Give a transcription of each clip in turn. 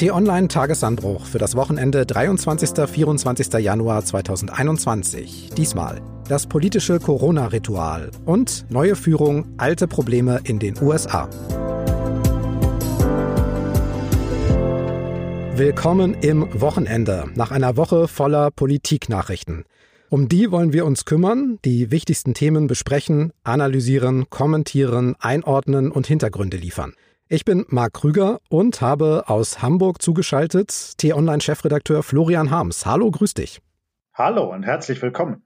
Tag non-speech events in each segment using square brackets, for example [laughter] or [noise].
T-Online Tagesanbruch für das Wochenende 23. 24. Januar 2021. Diesmal das politische Corona-Ritual und neue Führung, alte Probleme in den USA. Willkommen im Wochenende nach einer Woche voller Politiknachrichten. Um die wollen wir uns kümmern, die wichtigsten Themen besprechen, analysieren, kommentieren, einordnen und Hintergründe liefern. Ich bin Marc Krüger und habe aus Hamburg zugeschaltet T-Online-Chefredakteur Florian Harms. Hallo, grüß dich. Hallo und herzlich willkommen.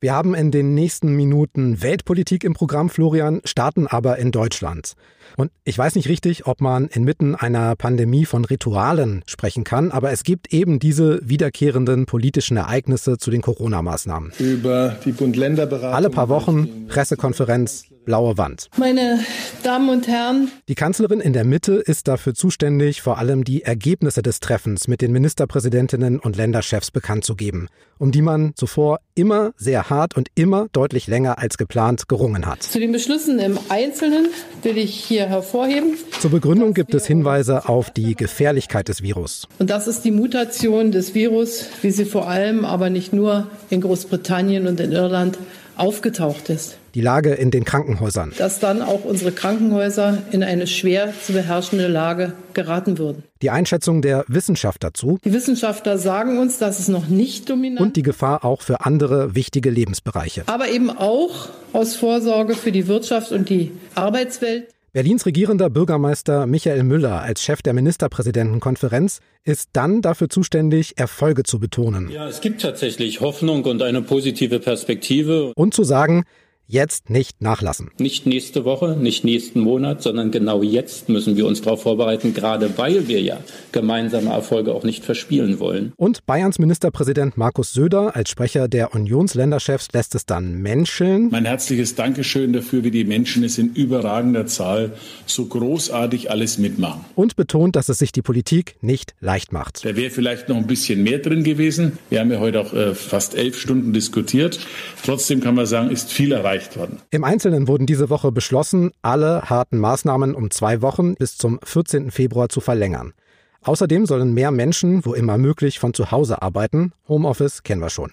Wir haben in den nächsten Minuten Weltpolitik im Programm, Florian, starten aber in Deutschland. Und ich weiß nicht richtig, ob man inmitten einer Pandemie von Ritualen sprechen kann, aber es gibt eben diese wiederkehrenden politischen Ereignisse zu den Corona-Maßnahmen. Über die Bund-Länder-Beratung. Alle paar Wochen Pressekonferenz, blaue Wand. Meine Damen und Herren. Die Kanzlerin in der Mitte ist dafür zuständig, vor allem die Ergebnisse des Treffens mit den Ministerpräsidentinnen und Länderchefs bekannt zu geben, um die man zuvor immer sehr hart und immer deutlich länger als geplant gerungen hat. Zu den Beschlüssen im Einzelnen will ich hier hervorheben. Zur Begründung gibt es Hinweise auf die Gefährlichkeit des Virus. Und das ist die Mutation des Virus, wie sie vor allem, aber nicht nur in Großbritannien und in Irland aufgetaucht ist. Die Lage in den Krankenhäusern. Dass dann auch unsere Krankenhäuser in eine schwer zu beherrschende Lage geraten würden. Die Einschätzung der Wissenschaft dazu. Die Wissenschaftler sagen uns, dass es noch nicht dominant. Und die Gefahr auch für andere wichtige Lebensbereiche. Aber eben auch aus Vorsorge für die Wirtschaft und die Arbeitswelt. Berlins regierender Bürgermeister Michael Müller als Chef der Ministerpräsidentenkonferenz ist dann dafür zuständig, Erfolge zu betonen. Ja, es gibt tatsächlich Hoffnung und eine positive Perspektive. Und zu sagen, jetzt nicht nachlassen. Nicht nächste Woche, nicht nächsten Monat, sondern genau jetzt müssen wir uns darauf vorbereiten, gerade weil wir ja gemeinsame Erfolge auch nicht verspielen wollen. Und Bayerns Ministerpräsident Markus Söder als Sprecher der Unionsländerchefs lässt es dann menscheln. Mein herzliches Dankeschön dafür, wie die Menschen es in überragender Zahl so großartig alles mitmachen. Und betont, dass es sich die Politik nicht leicht macht. Da wäre vielleicht noch ein bisschen mehr drin gewesen. Wir haben ja heute auch äh, fast elf Stunden diskutiert. Trotzdem kann man sagen, ist viel erreicht erreicht worden. Im Einzelnen wurden diese Woche beschlossen, alle harten Maßnahmen um zwei Wochen bis zum 14. Februar zu verlängern. Außerdem sollen mehr Menschen, wo immer möglich, von zu Hause arbeiten. Homeoffice kennen wir schon.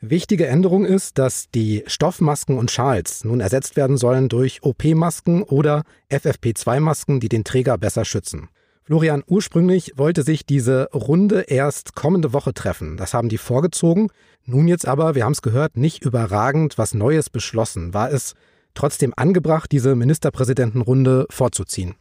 Wichtige Änderung ist, dass die Stoffmasken und Schals nun ersetzt werden sollen durch OP-Masken oder FFP2-Masken, die den Träger besser schützen. Florian, ursprünglich wollte sich diese Runde erst kommende Woche treffen. Das haben die vorgezogen. Nun jetzt aber, wir haben es gehört, nicht überragend was Neues beschlossen. War es trotzdem angebracht, diese Ministerpräsidentenrunde vorzuziehen?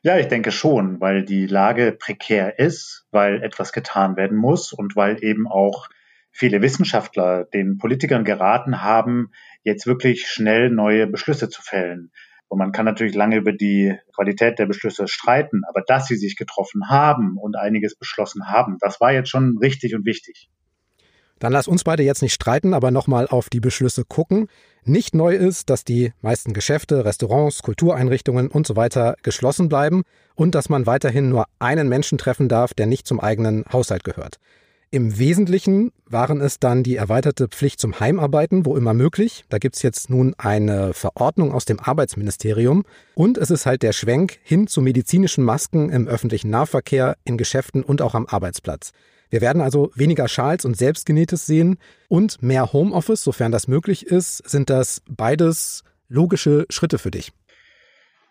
Ja, ich denke schon, weil die Lage prekär ist, weil etwas getan werden muss und weil eben auch viele Wissenschaftler den Politikern geraten haben, jetzt wirklich schnell neue Beschlüsse zu fällen. Und man kann natürlich lange über die Qualität der Beschlüsse streiten, aber dass sie sich getroffen haben und einiges beschlossen haben, das war jetzt schon richtig und wichtig. Dann lass uns beide jetzt nicht streiten, aber nochmal auf die Beschlüsse gucken. Nicht neu ist, dass die meisten Geschäfte, Restaurants, Kultureinrichtungen und so weiter geschlossen bleiben und dass man weiterhin nur einen Menschen treffen darf, der nicht zum eigenen Haushalt gehört. Im Wesentlichen waren es dann die erweiterte Pflicht zum Heimarbeiten, wo immer möglich. Da gibt's jetzt nun eine Verordnung aus dem Arbeitsministerium. Und es ist halt der Schwenk hin zu medizinischen Masken im öffentlichen Nahverkehr, in Geschäften und auch am Arbeitsplatz. Wir werden also weniger Schals und Selbstgenähtes sehen und mehr Homeoffice, sofern das möglich ist. Sind das beides logische Schritte für dich?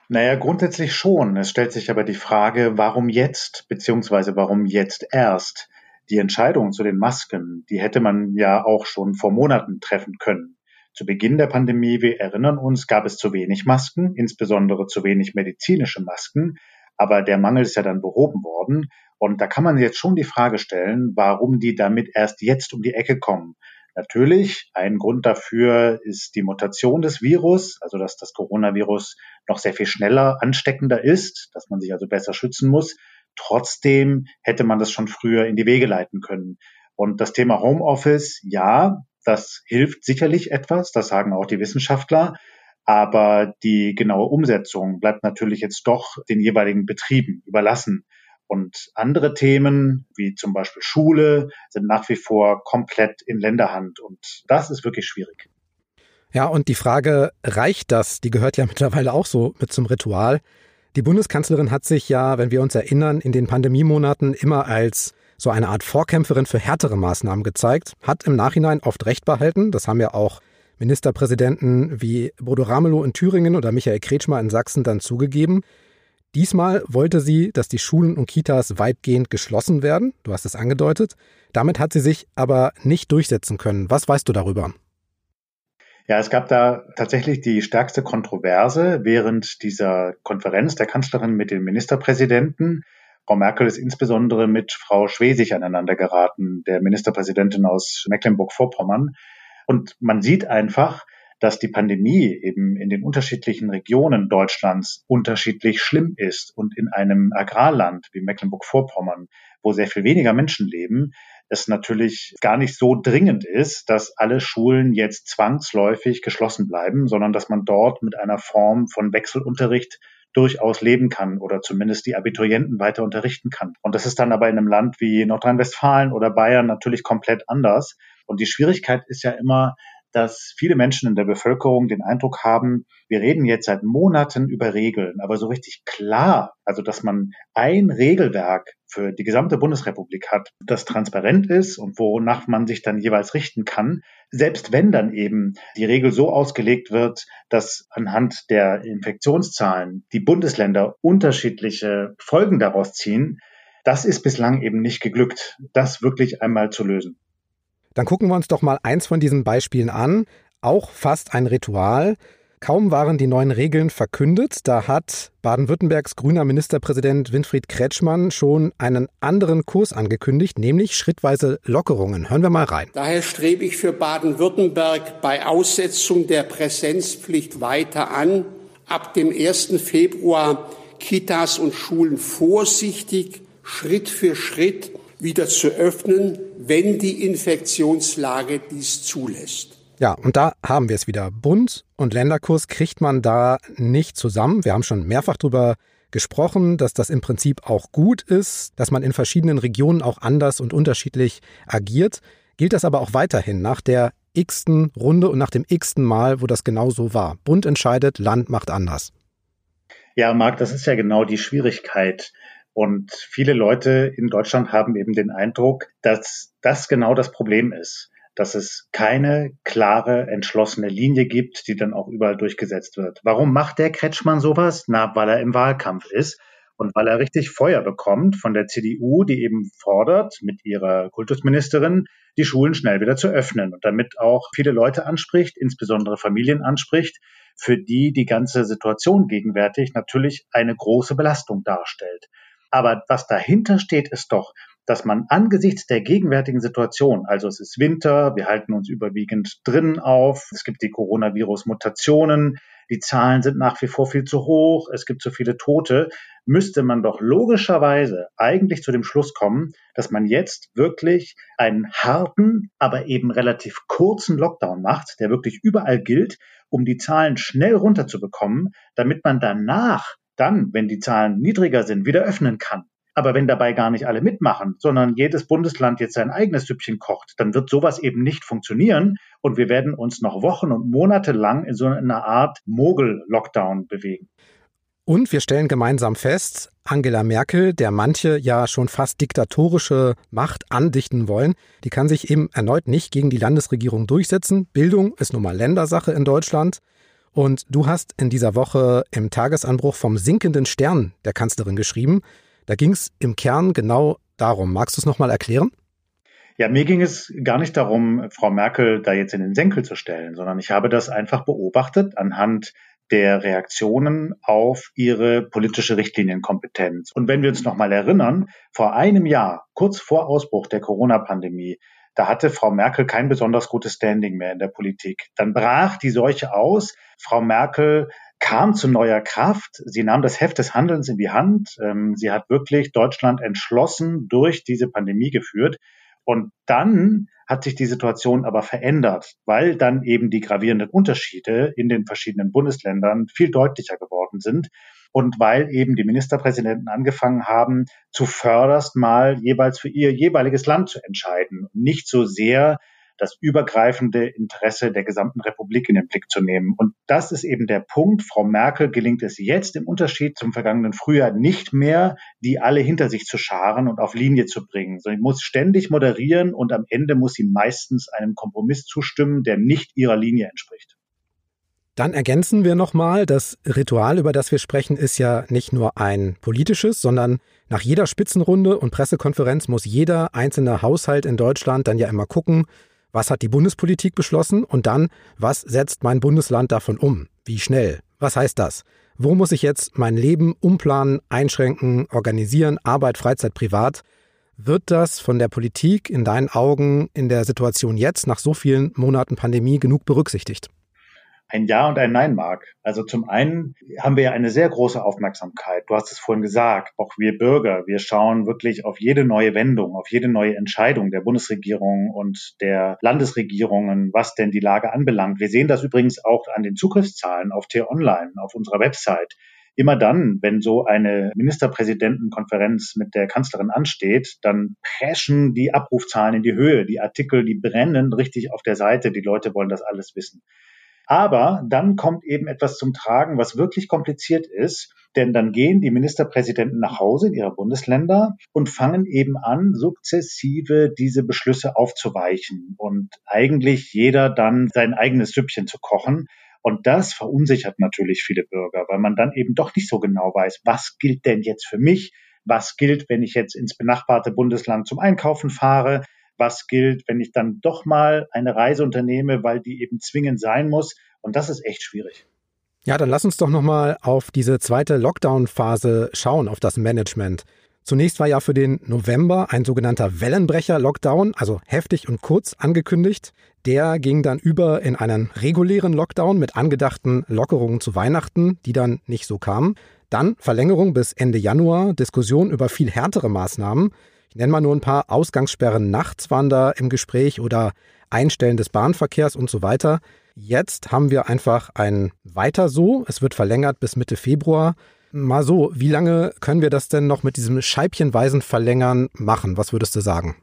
Naja, grundsätzlich schon. Es stellt sich aber die Frage, warum jetzt, beziehungsweise warum jetzt erst? Die Entscheidung zu den Masken, die hätte man ja auch schon vor Monaten treffen können. Zu Beginn der Pandemie, wir erinnern uns, gab es zu wenig Masken, insbesondere zu wenig medizinische Masken. Aber der Mangel ist ja dann behoben worden. Und da kann man jetzt schon die Frage stellen, warum die damit erst jetzt um die Ecke kommen. Natürlich, ein Grund dafür ist die Mutation des Virus, also dass das Coronavirus noch sehr viel schneller ansteckender ist, dass man sich also besser schützen muss. Trotzdem hätte man das schon früher in die Wege leiten können. Und das Thema Homeoffice, ja, das hilft sicherlich etwas, das sagen auch die Wissenschaftler. Aber die genaue Umsetzung bleibt natürlich jetzt doch den jeweiligen Betrieben überlassen. Und andere Themen, wie zum Beispiel Schule, sind nach wie vor komplett in Länderhand. Und das ist wirklich schwierig. Ja, und die Frage, reicht das? Die gehört ja [laughs] mittlerweile auch so mit zum Ritual. Die Bundeskanzlerin hat sich ja, wenn wir uns erinnern, in den Pandemiemonaten immer als so eine Art Vorkämpferin für härtere Maßnahmen gezeigt, hat im Nachhinein oft Recht behalten. Das haben ja auch Ministerpräsidenten wie Bodo Ramelow in Thüringen oder Michael Kretschmer in Sachsen dann zugegeben. Diesmal wollte sie, dass die Schulen und Kitas weitgehend geschlossen werden. Du hast es angedeutet. Damit hat sie sich aber nicht durchsetzen können. Was weißt du darüber? Ja, es gab da tatsächlich die stärkste Kontroverse während dieser Konferenz der Kanzlerin mit den Ministerpräsidenten. Frau Merkel ist insbesondere mit Frau Schwesig aneinander geraten, der Ministerpräsidentin aus Mecklenburg-Vorpommern. Und man sieht einfach, dass die Pandemie eben in den unterschiedlichen Regionen Deutschlands unterschiedlich schlimm ist und in einem Agrarland wie Mecklenburg-Vorpommern, wo sehr viel weniger Menschen leben, es natürlich gar nicht so dringend ist, dass alle Schulen jetzt zwangsläufig geschlossen bleiben, sondern dass man dort mit einer Form von Wechselunterricht durchaus leben kann oder zumindest die Abiturienten weiter unterrichten kann. Und das ist dann aber in einem Land wie Nordrhein-Westfalen oder Bayern natürlich komplett anders. Und die Schwierigkeit ist ja immer, dass viele Menschen in der Bevölkerung den Eindruck haben, wir reden jetzt seit Monaten über Regeln, aber so richtig klar, also dass man ein Regelwerk für die gesamte Bundesrepublik hat, das transparent ist und wonach man sich dann jeweils richten kann, selbst wenn dann eben die Regel so ausgelegt wird, dass anhand der Infektionszahlen die Bundesländer unterschiedliche Folgen daraus ziehen, das ist bislang eben nicht geglückt, das wirklich einmal zu lösen. Dann gucken wir uns doch mal eins von diesen Beispielen an. Auch fast ein Ritual. Kaum waren die neuen Regeln verkündet, da hat Baden-Württembergs grüner Ministerpräsident Winfried Kretschmann schon einen anderen Kurs angekündigt, nämlich schrittweise Lockerungen. Hören wir mal rein. Daher strebe ich für Baden-Württemberg bei Aussetzung der Präsenzpflicht weiter an, ab dem 1. Februar Kitas und Schulen vorsichtig, Schritt für Schritt wieder zu öffnen, wenn die Infektionslage dies zulässt. Ja, und da haben wir es wieder. Bund und Länderkurs kriegt man da nicht zusammen. Wir haben schon mehrfach darüber gesprochen, dass das im Prinzip auch gut ist, dass man in verschiedenen Regionen auch anders und unterschiedlich agiert. Gilt das aber auch weiterhin nach der x-ten Runde und nach dem x-ten Mal, wo das genau so war. Bund entscheidet, Land macht anders. Ja, Marc, das ist ja genau die Schwierigkeit. Und viele Leute in Deutschland haben eben den Eindruck, dass das genau das Problem ist, dass es keine klare, entschlossene Linie gibt, die dann auch überall durchgesetzt wird. Warum macht der Kretschmann sowas? Na, weil er im Wahlkampf ist und weil er richtig Feuer bekommt von der CDU, die eben fordert, mit ihrer Kultusministerin, die Schulen schnell wieder zu öffnen und damit auch viele Leute anspricht, insbesondere Familien anspricht, für die die ganze Situation gegenwärtig natürlich eine große Belastung darstellt. Aber was dahinter steht, ist doch, dass man angesichts der gegenwärtigen Situation, also es ist Winter, wir halten uns überwiegend drinnen auf, es gibt die Coronavirus-Mutationen, die Zahlen sind nach wie vor viel zu hoch, es gibt zu viele Tote, müsste man doch logischerweise eigentlich zu dem Schluss kommen, dass man jetzt wirklich einen harten, aber eben relativ kurzen Lockdown macht, der wirklich überall gilt, um die Zahlen schnell runterzubekommen, damit man danach dann, wenn die Zahlen niedriger sind, wieder öffnen kann. Aber wenn dabei gar nicht alle mitmachen, sondern jedes Bundesland jetzt sein eigenes Süppchen kocht, dann wird sowas eben nicht funktionieren und wir werden uns noch Wochen und Monate lang in so einer Art Mogel-Lockdown bewegen. Und wir stellen gemeinsam fest, Angela Merkel, der manche ja schon fast diktatorische Macht andichten wollen, die kann sich eben erneut nicht gegen die Landesregierung durchsetzen. Bildung ist nun mal Ländersache in Deutschland. Und du hast in dieser Woche im Tagesanbruch vom sinkenden Stern der Kanzlerin geschrieben. Da ging es im Kern genau darum. Magst du es nochmal erklären? Ja, mir ging es gar nicht darum, Frau Merkel da jetzt in den Senkel zu stellen, sondern ich habe das einfach beobachtet anhand der Reaktionen auf ihre politische Richtlinienkompetenz. Und wenn wir uns nochmal erinnern, vor einem Jahr, kurz vor Ausbruch der Corona-Pandemie, da hatte Frau Merkel kein besonders gutes Standing mehr in der Politik. Dann brach die Seuche aus. Frau Merkel kam zu neuer Kraft. Sie nahm das Heft des Handelns in die Hand. Ähm, sie hat wirklich Deutschland entschlossen durch diese Pandemie geführt. Und dann hat sich die Situation aber verändert, weil dann eben die gravierenden Unterschiede in den verschiedenen Bundesländern viel deutlicher geworden sind und weil eben die Ministerpräsidenten angefangen haben, zu förderst mal jeweils für ihr jeweiliges Land zu entscheiden. Nicht so sehr das übergreifende Interesse der gesamten Republik in den Blick zu nehmen. Und das ist eben der Punkt. Frau Merkel gelingt es jetzt im Unterschied zum vergangenen Frühjahr nicht mehr, die alle hinter sich zu scharen und auf Linie zu bringen, sondern sie muss ständig moderieren und am Ende muss sie meistens einem Kompromiss zustimmen, der nicht ihrer Linie entspricht. Dann ergänzen wir nochmal, das Ritual, über das wir sprechen, ist ja nicht nur ein politisches, sondern nach jeder Spitzenrunde und Pressekonferenz muss jeder einzelne Haushalt in Deutschland dann ja immer gucken, was hat die Bundespolitik beschlossen und dann, was setzt mein Bundesland davon um? Wie schnell? Was heißt das? Wo muss ich jetzt mein Leben umplanen, einschränken, organisieren, Arbeit, Freizeit, privat? Wird das von der Politik in deinen Augen in der Situation jetzt nach so vielen Monaten Pandemie genug berücksichtigt? Ein Ja und ein Nein mag. Also zum einen haben wir ja eine sehr große Aufmerksamkeit. Du hast es vorhin gesagt, auch wir Bürger, wir schauen wirklich auf jede neue Wendung, auf jede neue Entscheidung der Bundesregierung und der Landesregierungen, was denn die Lage anbelangt. Wir sehen das übrigens auch an den Zugriffszahlen auf T-Online, auf unserer Website. Immer dann, wenn so eine Ministerpräsidentenkonferenz mit der Kanzlerin ansteht, dann preschen die Abrufzahlen in die Höhe. Die Artikel, die brennen richtig auf der Seite. Die Leute wollen das alles wissen. Aber dann kommt eben etwas zum Tragen, was wirklich kompliziert ist, denn dann gehen die Ministerpräsidenten nach Hause in ihre Bundesländer und fangen eben an, sukzessive diese Beschlüsse aufzuweichen und eigentlich jeder dann sein eigenes Süppchen zu kochen. Und das verunsichert natürlich viele Bürger, weil man dann eben doch nicht so genau weiß, was gilt denn jetzt für mich? Was gilt, wenn ich jetzt ins benachbarte Bundesland zum Einkaufen fahre? Was gilt, wenn ich dann doch mal eine Reise unternehme, weil die eben zwingend sein muss. Und das ist echt schwierig. Ja, dann lass uns doch nochmal auf diese zweite Lockdown-Phase schauen, auf das Management. Zunächst war ja für den November ein sogenannter Wellenbrecher-Lockdown, also heftig und kurz angekündigt. Der ging dann über in einen regulären Lockdown mit angedachten Lockerungen zu Weihnachten, die dann nicht so kamen. Dann Verlängerung bis Ende Januar, Diskussion über viel härtere Maßnahmen. Ich nenne mal nur ein paar Ausgangssperren nachts waren da im Gespräch oder Einstellen des Bahnverkehrs und so weiter. Jetzt haben wir einfach ein Weiter so. Es wird verlängert bis Mitte Februar. Mal so, wie lange können wir das denn noch mit diesem scheibchenweisen Verlängern machen? Was würdest du sagen?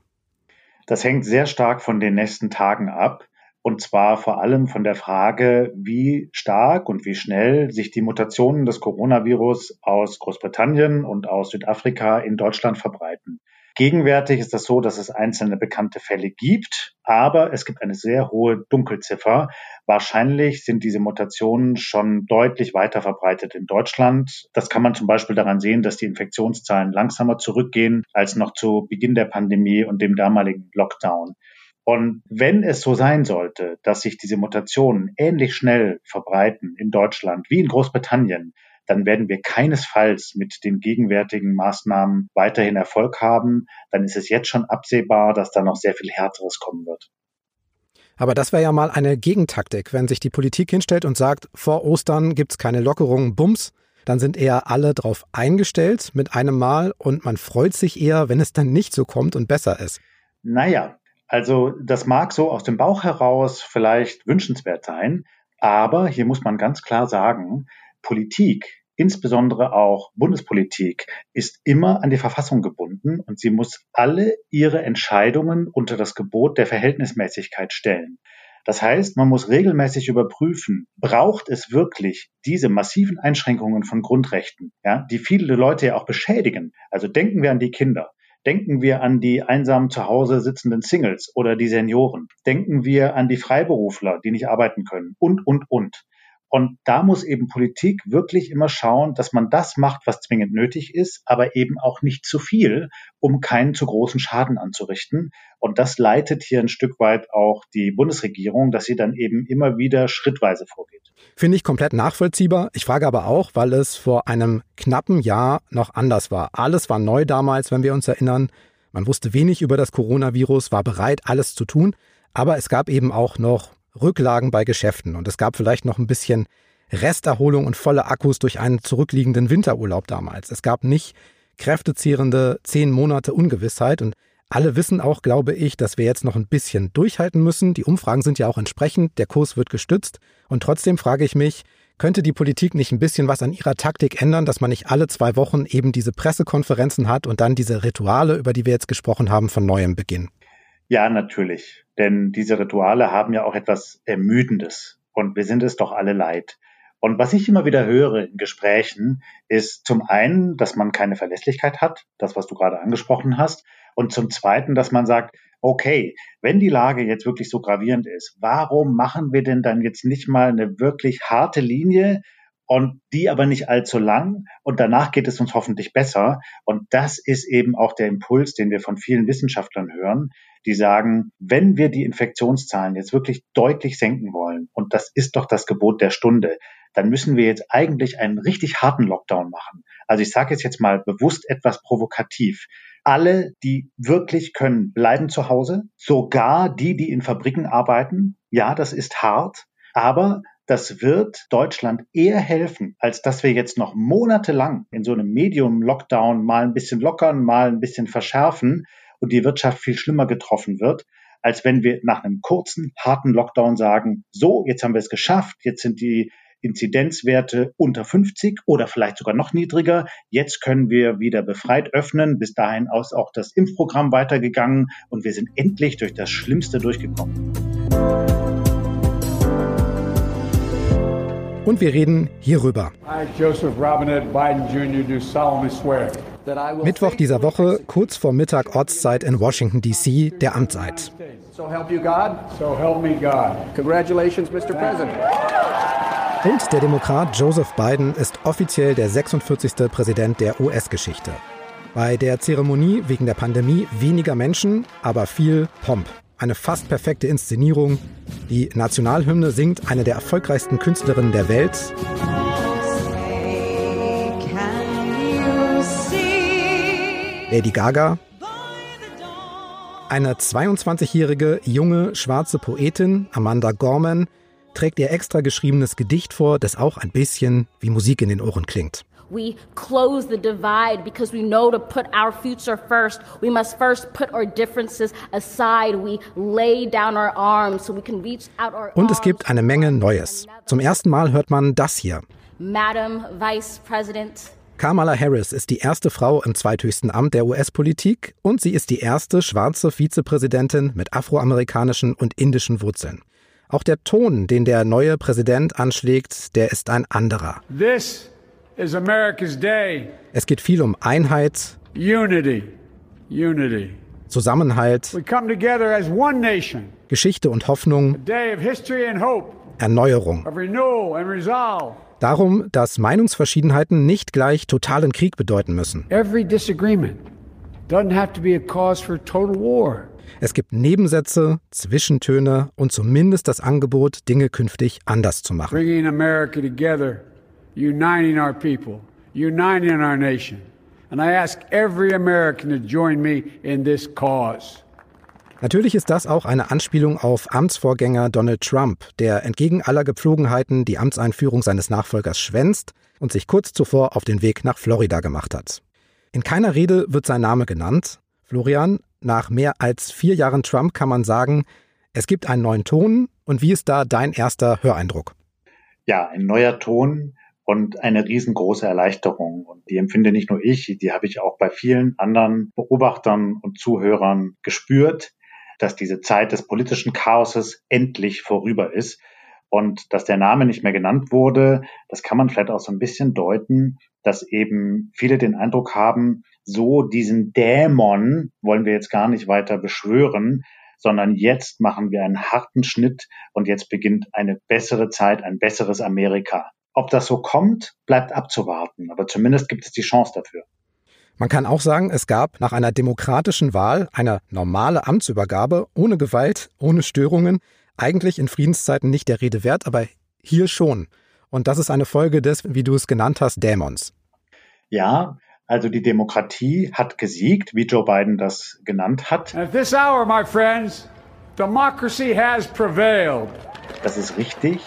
Das hängt sehr stark von den nächsten Tagen ab. Und zwar vor allem von der Frage, wie stark und wie schnell sich die Mutationen des Coronavirus aus Großbritannien und aus Südafrika in Deutschland verbreiten. Gegenwärtig ist das so, dass es einzelne bekannte Fälle gibt, aber es gibt eine sehr hohe Dunkelziffer. Wahrscheinlich sind diese Mutationen schon deutlich weiter verbreitet in Deutschland. Das kann man zum Beispiel daran sehen, dass die Infektionszahlen langsamer zurückgehen als noch zu Beginn der Pandemie und dem damaligen Lockdown. Und wenn es so sein sollte, dass sich diese Mutationen ähnlich schnell verbreiten in Deutschland wie in Großbritannien, dann werden wir keinesfalls mit den gegenwärtigen Maßnahmen weiterhin Erfolg haben. Dann ist es jetzt schon absehbar, dass da noch sehr viel Härteres kommen wird. Aber das wäre ja mal eine Gegentaktik, wenn sich die Politik hinstellt und sagt, vor Ostern gibt es keine Lockerungen, Bums, dann sind eher alle drauf eingestellt mit einem Mal und man freut sich eher, wenn es dann nicht so kommt und besser ist. Naja, also das mag so aus dem Bauch heraus vielleicht wünschenswert sein, aber hier muss man ganz klar sagen, Politik insbesondere auch Bundespolitik, ist immer an die Verfassung gebunden und sie muss alle ihre Entscheidungen unter das Gebot der Verhältnismäßigkeit stellen. Das heißt, man muss regelmäßig überprüfen, braucht es wirklich diese massiven Einschränkungen von Grundrechten, ja, die viele Leute ja auch beschädigen. Also denken wir an die Kinder. Denken wir an die einsam zu Hause sitzenden Singles oder die Senioren. Denken wir an die Freiberufler, die nicht arbeiten können und, und, und. Und da muss eben Politik wirklich immer schauen, dass man das macht, was zwingend nötig ist, aber eben auch nicht zu viel, um keinen zu großen Schaden anzurichten. Und das leitet hier ein Stück weit auch die Bundesregierung, dass sie dann eben immer wieder schrittweise vorgeht. Finde ich komplett nachvollziehbar. Ich frage aber auch, weil es vor einem knappen Jahr noch anders war. Alles war neu damals, wenn wir uns erinnern. Man wusste wenig über das Coronavirus, war bereit, alles zu tun. Aber es gab eben auch noch Rücklagen bei Geschäften und es gab vielleicht noch ein bisschen Resterholung und volle Akkus durch einen zurückliegenden Winterurlaub damals. Es gab nicht kräftezehrende zehn Monate Ungewissheit und alle wissen auch, glaube ich, dass wir jetzt noch ein bisschen durchhalten müssen. Die Umfragen sind ja auch entsprechend, der Kurs wird gestützt und trotzdem frage ich mich, könnte die Politik nicht ein bisschen was an ihrer Taktik ändern, dass man nicht alle zwei Wochen eben diese Pressekonferenzen hat und dann diese Rituale, über die wir jetzt gesprochen haben, von neuem beginnen? Ja, natürlich. Denn diese Rituale haben ja auch etwas Ermüdendes. Und wir sind es doch alle leid. Und was ich immer wieder höre in Gesprächen, ist zum einen, dass man keine Verlässlichkeit hat, das, was du gerade angesprochen hast. Und zum zweiten, dass man sagt, okay, wenn die Lage jetzt wirklich so gravierend ist, warum machen wir denn dann jetzt nicht mal eine wirklich harte Linie und die aber nicht allzu lang und danach geht es uns hoffentlich besser. Und das ist eben auch der Impuls, den wir von vielen Wissenschaftlern hören, die sagen, wenn wir die Infektionszahlen jetzt wirklich deutlich senken wollen, und das ist doch das Gebot der Stunde, dann müssen wir jetzt eigentlich einen richtig harten Lockdown machen. Also ich sage es jetzt mal bewusst etwas provokativ. Alle, die wirklich können, bleiben zu Hause, sogar die, die in Fabriken arbeiten. Ja, das ist hart, aber das wird Deutschland eher helfen, als dass wir jetzt noch monatelang in so einem Medium-Lockdown mal ein bisschen lockern, mal ein bisschen verschärfen und die Wirtschaft viel schlimmer getroffen wird, als wenn wir nach einem kurzen, harten Lockdown sagen, so, jetzt haben wir es geschafft, jetzt sind die Inzidenzwerte unter 50 oder vielleicht sogar noch niedriger. Jetzt können wir wieder befreit öffnen. Bis dahin ist auch das Impfprogramm weitergegangen und wir sind endlich durch das Schlimmste durchgekommen. Und wir reden hierüber. Mittwoch dieser Woche, kurz vor Mittag Ortszeit in Washington, D.C., der Amtseid. Und der Demokrat Joseph Biden ist offiziell der 46. Präsident der US-Geschichte. Bei der Zeremonie wegen der Pandemie weniger Menschen, aber viel Pomp eine fast perfekte Inszenierung. Die Nationalhymne singt eine der erfolgreichsten Künstlerinnen der Welt. Lady Gaga. Eine 22-jährige junge schwarze Poetin, Amanda Gorman, trägt ihr extra geschriebenes Gedicht vor, das auch ein bisschen wie Musik in den Ohren klingt. We close the divide because we know to put our future first. We must first put our differences aside. We lay down our arms so we can reach out our Und es gibt eine Menge Neues. Zum ersten Mal hört man das hier. Madam Vice President. Kamala Harris ist die erste Frau im zweithöchsten Amt der US-Politik und sie ist die erste schwarze Vizepräsidentin mit afroamerikanischen und indischen Wurzeln. Auch der Ton, den der neue Präsident anschlägt, der ist ein anderer. This. Es geht viel um Einheit, Unity, Unity. Zusammenhalt, We come together as one nation. Geschichte und Hoffnung, A day of history and hope. Erneuerung. Of renewal and resolve. Darum, dass Meinungsverschiedenheiten nicht gleich totalen Krieg bedeuten müssen. Every disagreement doesn't have to be a cause for total war. Es gibt Nebensätze, Zwischentöne und zumindest das Angebot, Dinge künftig anders zu machen. Uniting our people, uniting our nation. And I ask every American to join me in this cause. Natürlich ist das auch eine Anspielung auf Amtsvorgänger Donald Trump, der entgegen aller Gepflogenheiten die Amtseinführung seines Nachfolgers schwänzt und sich kurz zuvor auf den Weg nach Florida gemacht hat. In keiner Rede wird sein Name genannt. Florian, nach mehr als vier Jahren Trump kann man sagen, es gibt einen neuen Ton. Und wie ist da dein erster Höreindruck? Ja, ein neuer Ton, und eine riesengroße Erleichterung. Und die empfinde nicht nur ich, die habe ich auch bei vielen anderen Beobachtern und Zuhörern gespürt, dass diese Zeit des politischen Chaoses endlich vorüber ist. Und dass der Name nicht mehr genannt wurde, das kann man vielleicht auch so ein bisschen deuten, dass eben viele den Eindruck haben, so diesen Dämon wollen wir jetzt gar nicht weiter beschwören, sondern jetzt machen wir einen harten Schnitt und jetzt beginnt eine bessere Zeit, ein besseres Amerika. Ob das so kommt, bleibt abzuwarten, aber zumindest gibt es die Chance dafür. Man kann auch sagen, es gab nach einer demokratischen Wahl eine normale Amtsübergabe ohne Gewalt, ohne Störungen, eigentlich in Friedenszeiten nicht der Rede wert, aber hier schon. Und das ist eine Folge des, wie du es genannt hast, Dämons. Ja, also die Demokratie hat gesiegt, wie Joe Biden das genannt hat. At this hour, my friends, democracy has prevailed. Das ist richtig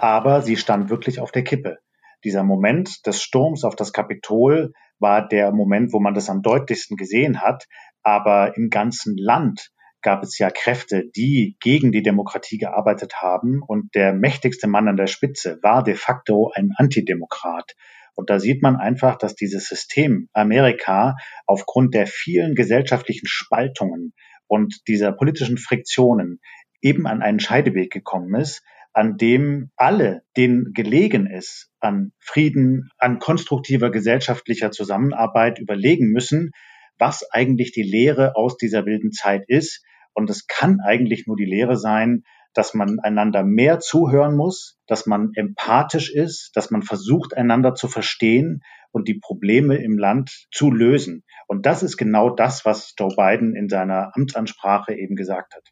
aber sie stand wirklich auf der Kippe. Dieser Moment des Sturms auf das Kapitol war der Moment, wo man das am deutlichsten gesehen hat, aber im ganzen Land gab es ja Kräfte, die gegen die Demokratie gearbeitet haben und der mächtigste Mann an der Spitze war de facto ein Antidemokrat. Und da sieht man einfach, dass dieses System Amerika aufgrund der vielen gesellschaftlichen Spaltungen und dieser politischen Friktionen eben an einen Scheideweg gekommen ist, an dem alle, denen gelegen ist, an Frieden, an konstruktiver gesellschaftlicher Zusammenarbeit überlegen müssen, was eigentlich die Lehre aus dieser wilden Zeit ist. Und es kann eigentlich nur die Lehre sein, dass man einander mehr zuhören muss, dass man empathisch ist, dass man versucht, einander zu verstehen und die Probleme im Land zu lösen. Und das ist genau das, was Joe Biden in seiner Amtsansprache eben gesagt hat.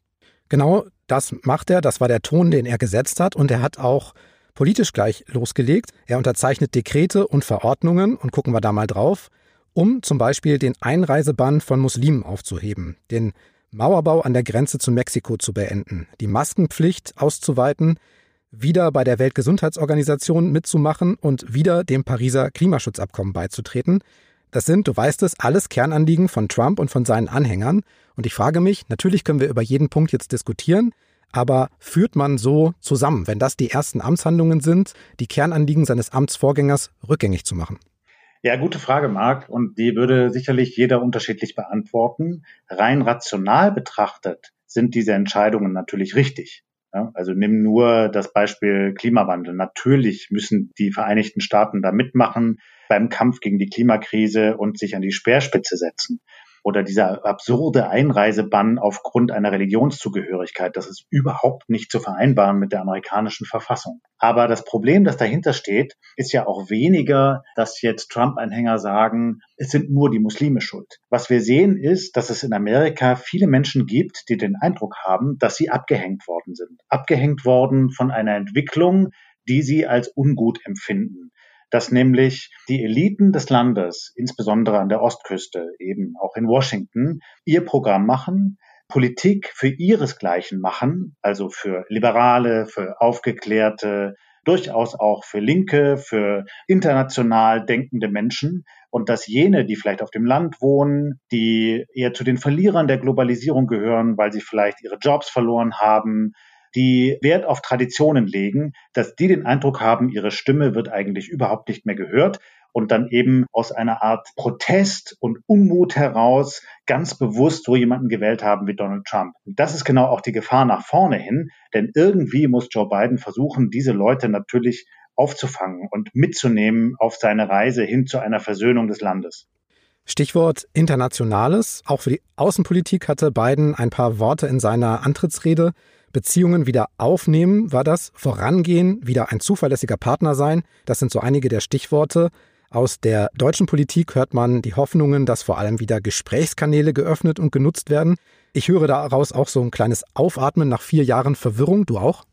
Genau das macht er, das war der Ton, den er gesetzt hat und er hat auch politisch gleich losgelegt. Er unterzeichnet Dekrete und Verordnungen und gucken wir da mal drauf, um zum Beispiel den Einreisebann von Muslimen aufzuheben, den Mauerbau an der Grenze zu Mexiko zu beenden, die Maskenpflicht auszuweiten, wieder bei der Weltgesundheitsorganisation mitzumachen und wieder dem Pariser Klimaschutzabkommen beizutreten. Das sind, du weißt es, alles Kernanliegen von Trump und von seinen Anhängern. Und ich frage mich, natürlich können wir über jeden Punkt jetzt diskutieren, aber führt man so zusammen, wenn das die ersten Amtshandlungen sind, die Kernanliegen seines Amtsvorgängers rückgängig zu machen? Ja, gute Frage, Marc. Und die würde sicherlich jeder unterschiedlich beantworten. Rein rational betrachtet sind diese Entscheidungen natürlich richtig. Ja, also nimm nur das Beispiel Klimawandel. Natürlich müssen die Vereinigten Staaten da mitmachen beim Kampf gegen die Klimakrise und sich an die Speerspitze setzen oder dieser absurde Einreisebann aufgrund einer Religionszugehörigkeit, das ist überhaupt nicht zu vereinbaren mit der amerikanischen Verfassung. Aber das Problem, das dahinter steht, ist ja auch weniger, dass jetzt Trump-Anhänger sagen, es sind nur die Muslime schuld. Was wir sehen ist, dass es in Amerika viele Menschen gibt, die den Eindruck haben, dass sie abgehängt worden sind. Abgehängt worden von einer Entwicklung, die sie als ungut empfinden dass nämlich die Eliten des Landes, insbesondere an der Ostküste, eben auch in Washington, ihr Programm machen, Politik für ihresgleichen machen, also für Liberale, für Aufgeklärte, durchaus auch für Linke, für international denkende Menschen. Und dass jene, die vielleicht auf dem Land wohnen, die eher zu den Verlierern der Globalisierung gehören, weil sie vielleicht ihre Jobs verloren haben, die Wert auf Traditionen legen, dass die den Eindruck haben, ihre Stimme wird eigentlich überhaupt nicht mehr gehört und dann eben aus einer Art Protest und Unmut heraus ganz bewusst so jemanden gewählt haben wie Donald Trump. Und das ist genau auch die Gefahr nach vorne hin, denn irgendwie muss Joe Biden versuchen, diese Leute natürlich aufzufangen und mitzunehmen auf seine Reise hin zu einer Versöhnung des Landes. Stichwort Internationales. Auch für die Außenpolitik hatte Biden ein paar Worte in seiner Antrittsrede. Beziehungen wieder aufnehmen, war das Vorangehen, wieder ein zuverlässiger Partner sein. Das sind so einige der Stichworte. Aus der deutschen Politik hört man die Hoffnungen, dass vor allem wieder Gesprächskanäle geöffnet und genutzt werden. Ich höre daraus auch so ein kleines Aufatmen nach vier Jahren Verwirrung. Du auch?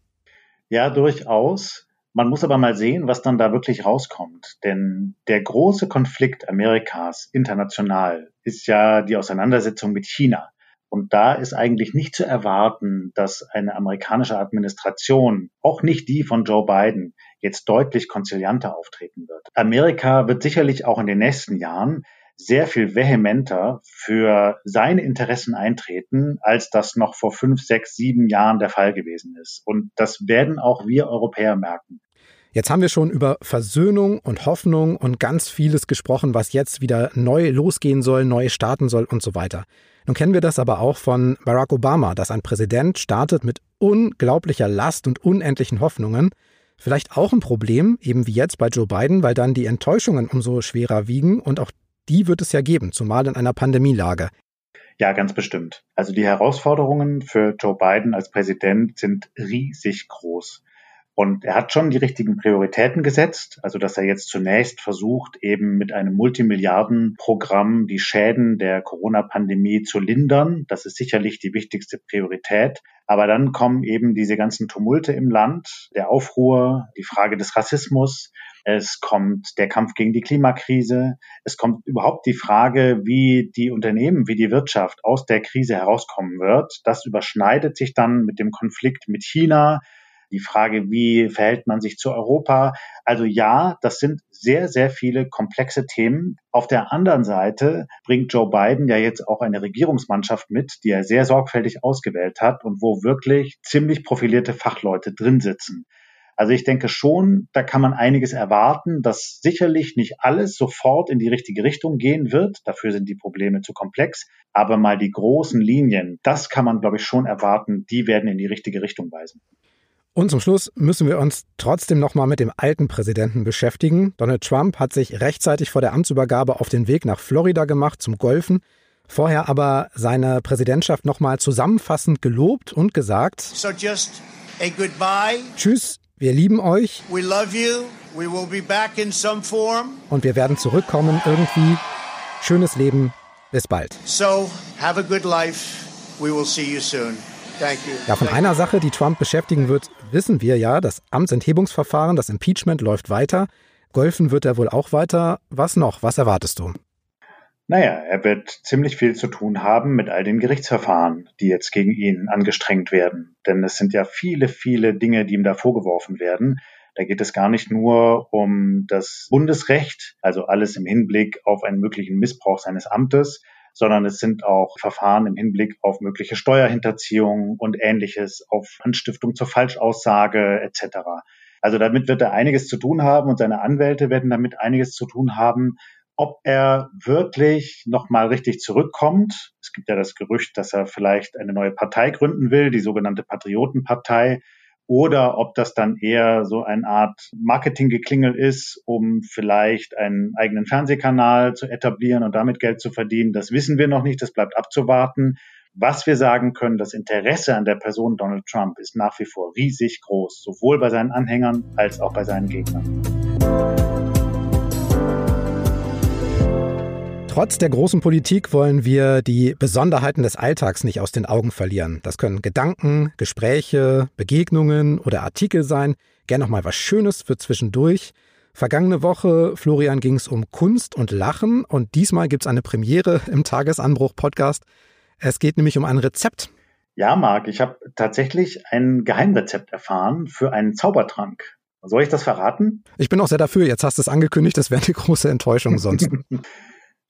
Ja, durchaus. Man muss aber mal sehen, was dann da wirklich rauskommt. Denn der große Konflikt Amerikas international ist ja die Auseinandersetzung mit China. Und da ist eigentlich nicht zu erwarten, dass eine amerikanische Administration, auch nicht die von Joe Biden, jetzt deutlich konzilianter auftreten wird. Amerika wird sicherlich auch in den nächsten Jahren sehr viel vehementer für seine Interessen eintreten, als das noch vor fünf, sechs, sieben Jahren der Fall gewesen ist. Und das werden auch wir Europäer merken. Jetzt haben wir schon über Versöhnung und Hoffnung und ganz vieles gesprochen, was jetzt wieder neu losgehen soll, neu starten soll und so weiter. Nun kennen wir das aber auch von Barack Obama, dass ein Präsident startet mit unglaublicher Last und unendlichen Hoffnungen. Vielleicht auch ein Problem, eben wie jetzt bei Joe Biden, weil dann die Enttäuschungen umso schwerer wiegen und auch die wird es ja geben, zumal in einer Pandemielage. Ja, ganz bestimmt. Also die Herausforderungen für Joe Biden als Präsident sind riesig groß. Und er hat schon die richtigen Prioritäten gesetzt, also dass er jetzt zunächst versucht, eben mit einem Multimilliardenprogramm die Schäden der Corona-Pandemie zu lindern. Das ist sicherlich die wichtigste Priorität. Aber dann kommen eben diese ganzen Tumulte im Land, der Aufruhr, die Frage des Rassismus, es kommt der Kampf gegen die Klimakrise. Es kommt überhaupt die Frage, wie die Unternehmen, wie die Wirtschaft aus der Krise herauskommen wird. Das überschneidet sich dann mit dem Konflikt mit China, die Frage, wie verhält man sich zu Europa. Also ja, das sind sehr, sehr viele komplexe Themen. Auf der anderen Seite bringt Joe Biden ja jetzt auch eine Regierungsmannschaft mit, die er sehr sorgfältig ausgewählt hat und wo wirklich ziemlich profilierte Fachleute drin sitzen. Also ich denke schon, da kann man einiges erwarten, dass sicherlich nicht alles sofort in die richtige Richtung gehen wird. Dafür sind die Probleme zu komplex. Aber mal die großen Linien, das kann man, glaube ich, schon erwarten, die werden in die richtige Richtung weisen. Und zum Schluss müssen wir uns trotzdem nochmal mit dem alten Präsidenten beschäftigen. Donald Trump hat sich rechtzeitig vor der Amtsübergabe auf den Weg nach Florida gemacht zum Golfen. Vorher aber seine Präsidentschaft nochmal zusammenfassend gelobt und gesagt, so just a goodbye. Tschüss, wir lieben euch. We love you. We will be back in some form. Und wir werden zurückkommen irgendwie. Schönes Leben. Bis bald. So, have a good life. We will see you soon. Ja, von einer Sache, die Trump beschäftigen wird, wissen wir ja. Das Amtsenthebungsverfahren, das Impeachment läuft weiter. Golfen wird er wohl auch weiter. Was noch? Was erwartest du? Naja, er wird ziemlich viel zu tun haben mit all den Gerichtsverfahren, die jetzt gegen ihn angestrengt werden. Denn es sind ja viele, viele Dinge, die ihm da vorgeworfen werden. Da geht es gar nicht nur um das Bundesrecht, also alles im Hinblick auf einen möglichen Missbrauch seines Amtes, sondern es sind auch Verfahren im Hinblick auf mögliche Steuerhinterziehung und ähnliches, auf Anstiftung zur Falschaussage etc. Also damit wird er einiges zu tun haben und seine Anwälte werden damit einiges zu tun haben. Ob er wirklich nochmal richtig zurückkommt. Es gibt ja das Gerücht, dass er vielleicht eine neue Partei gründen will, die sogenannte Patriotenpartei oder ob das dann eher so eine Art Marketinggeklingel ist, um vielleicht einen eigenen Fernsehkanal zu etablieren und damit Geld zu verdienen. Das wissen wir noch nicht, das bleibt abzuwarten. Was wir sagen können, das Interesse an der Person Donald Trump ist nach wie vor riesig groß, sowohl bei seinen Anhängern als auch bei seinen Gegnern. Trotz der großen Politik wollen wir die Besonderheiten des Alltags nicht aus den Augen verlieren. Das können Gedanken, Gespräche, Begegnungen oder Artikel sein. Gern noch mal was Schönes für zwischendurch. Vergangene Woche, Florian, ging es um Kunst und Lachen und diesmal gibt es eine Premiere im Tagesanbruch-Podcast. Es geht nämlich um ein Rezept. Ja, Marc, ich habe tatsächlich ein Geheimrezept erfahren für einen Zaubertrank. Soll ich das verraten? Ich bin auch sehr dafür. Jetzt hast du es angekündigt, das wäre eine große Enttäuschung sonst. [laughs]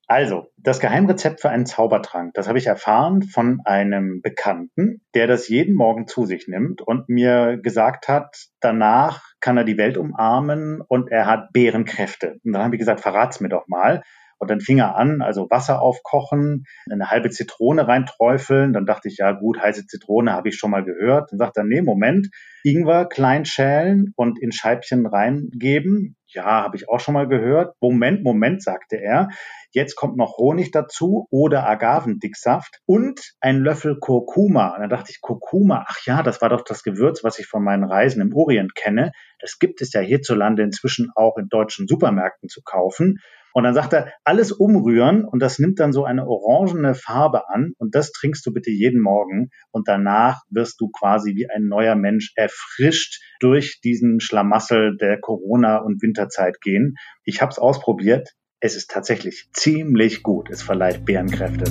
Also, das Geheimrezept für einen Zaubertrank, das habe ich erfahren von einem Bekannten, der das jeden Morgen zu sich nimmt und mir gesagt hat, danach kann er die Welt umarmen und er hat Bärenkräfte. Und dann habe ich gesagt, verrat's mir doch mal. Und dann fing er an, also Wasser aufkochen, eine halbe Zitrone reinträufeln. Dann dachte ich, ja gut, heiße Zitrone habe ich schon mal gehört. Dann sagt er, nee, Moment, Ingwer klein schälen und in Scheibchen reingeben. Ja, habe ich auch schon mal gehört. Moment, Moment, sagte er. Jetzt kommt noch Honig dazu oder Agavendicksaft und ein Löffel Kurkuma. Und dann dachte ich, Kurkuma, ach ja, das war doch das Gewürz, was ich von meinen Reisen im Orient kenne. Das gibt es ja hierzulande inzwischen auch in deutschen Supermärkten zu kaufen. Und dann sagt er, alles umrühren und das nimmt dann so eine orangene Farbe an und das trinkst du bitte jeden Morgen und danach wirst du quasi wie ein neuer Mensch erfrischt durch diesen Schlamassel der Corona- und Winterzeit gehen. Ich habe es ausprobiert. Es ist tatsächlich ziemlich gut. Es verleiht Bärenkräfte.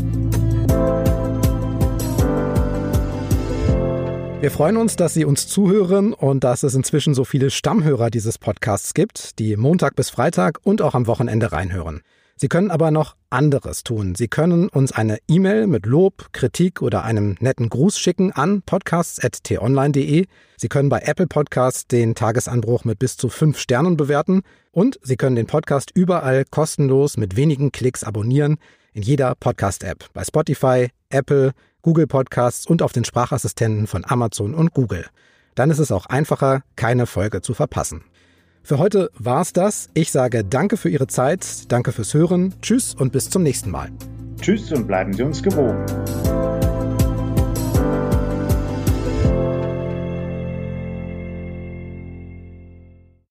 Wir freuen uns, dass Sie uns zuhören und dass es inzwischen so viele Stammhörer dieses Podcasts gibt, die Montag bis Freitag und auch am Wochenende reinhören. Sie können aber noch anderes tun. Sie können uns eine E-Mail mit Lob, Kritik oder einem netten Gruß schicken an podcasts.tonline.de. Sie können bei Apple Podcasts den Tagesanbruch mit bis zu fünf Sternen bewerten und Sie können den Podcast überall kostenlos mit wenigen Klicks abonnieren in jeder Podcast-App, bei Spotify, Apple, Google Podcasts und auf den Sprachassistenten von Amazon und Google. Dann ist es auch einfacher, keine Folge zu verpassen. Für heute war's das. Ich sage danke für Ihre Zeit, danke fürs Hören, tschüss und bis zum nächsten Mal. Tschüss und bleiben Sie uns gewogen.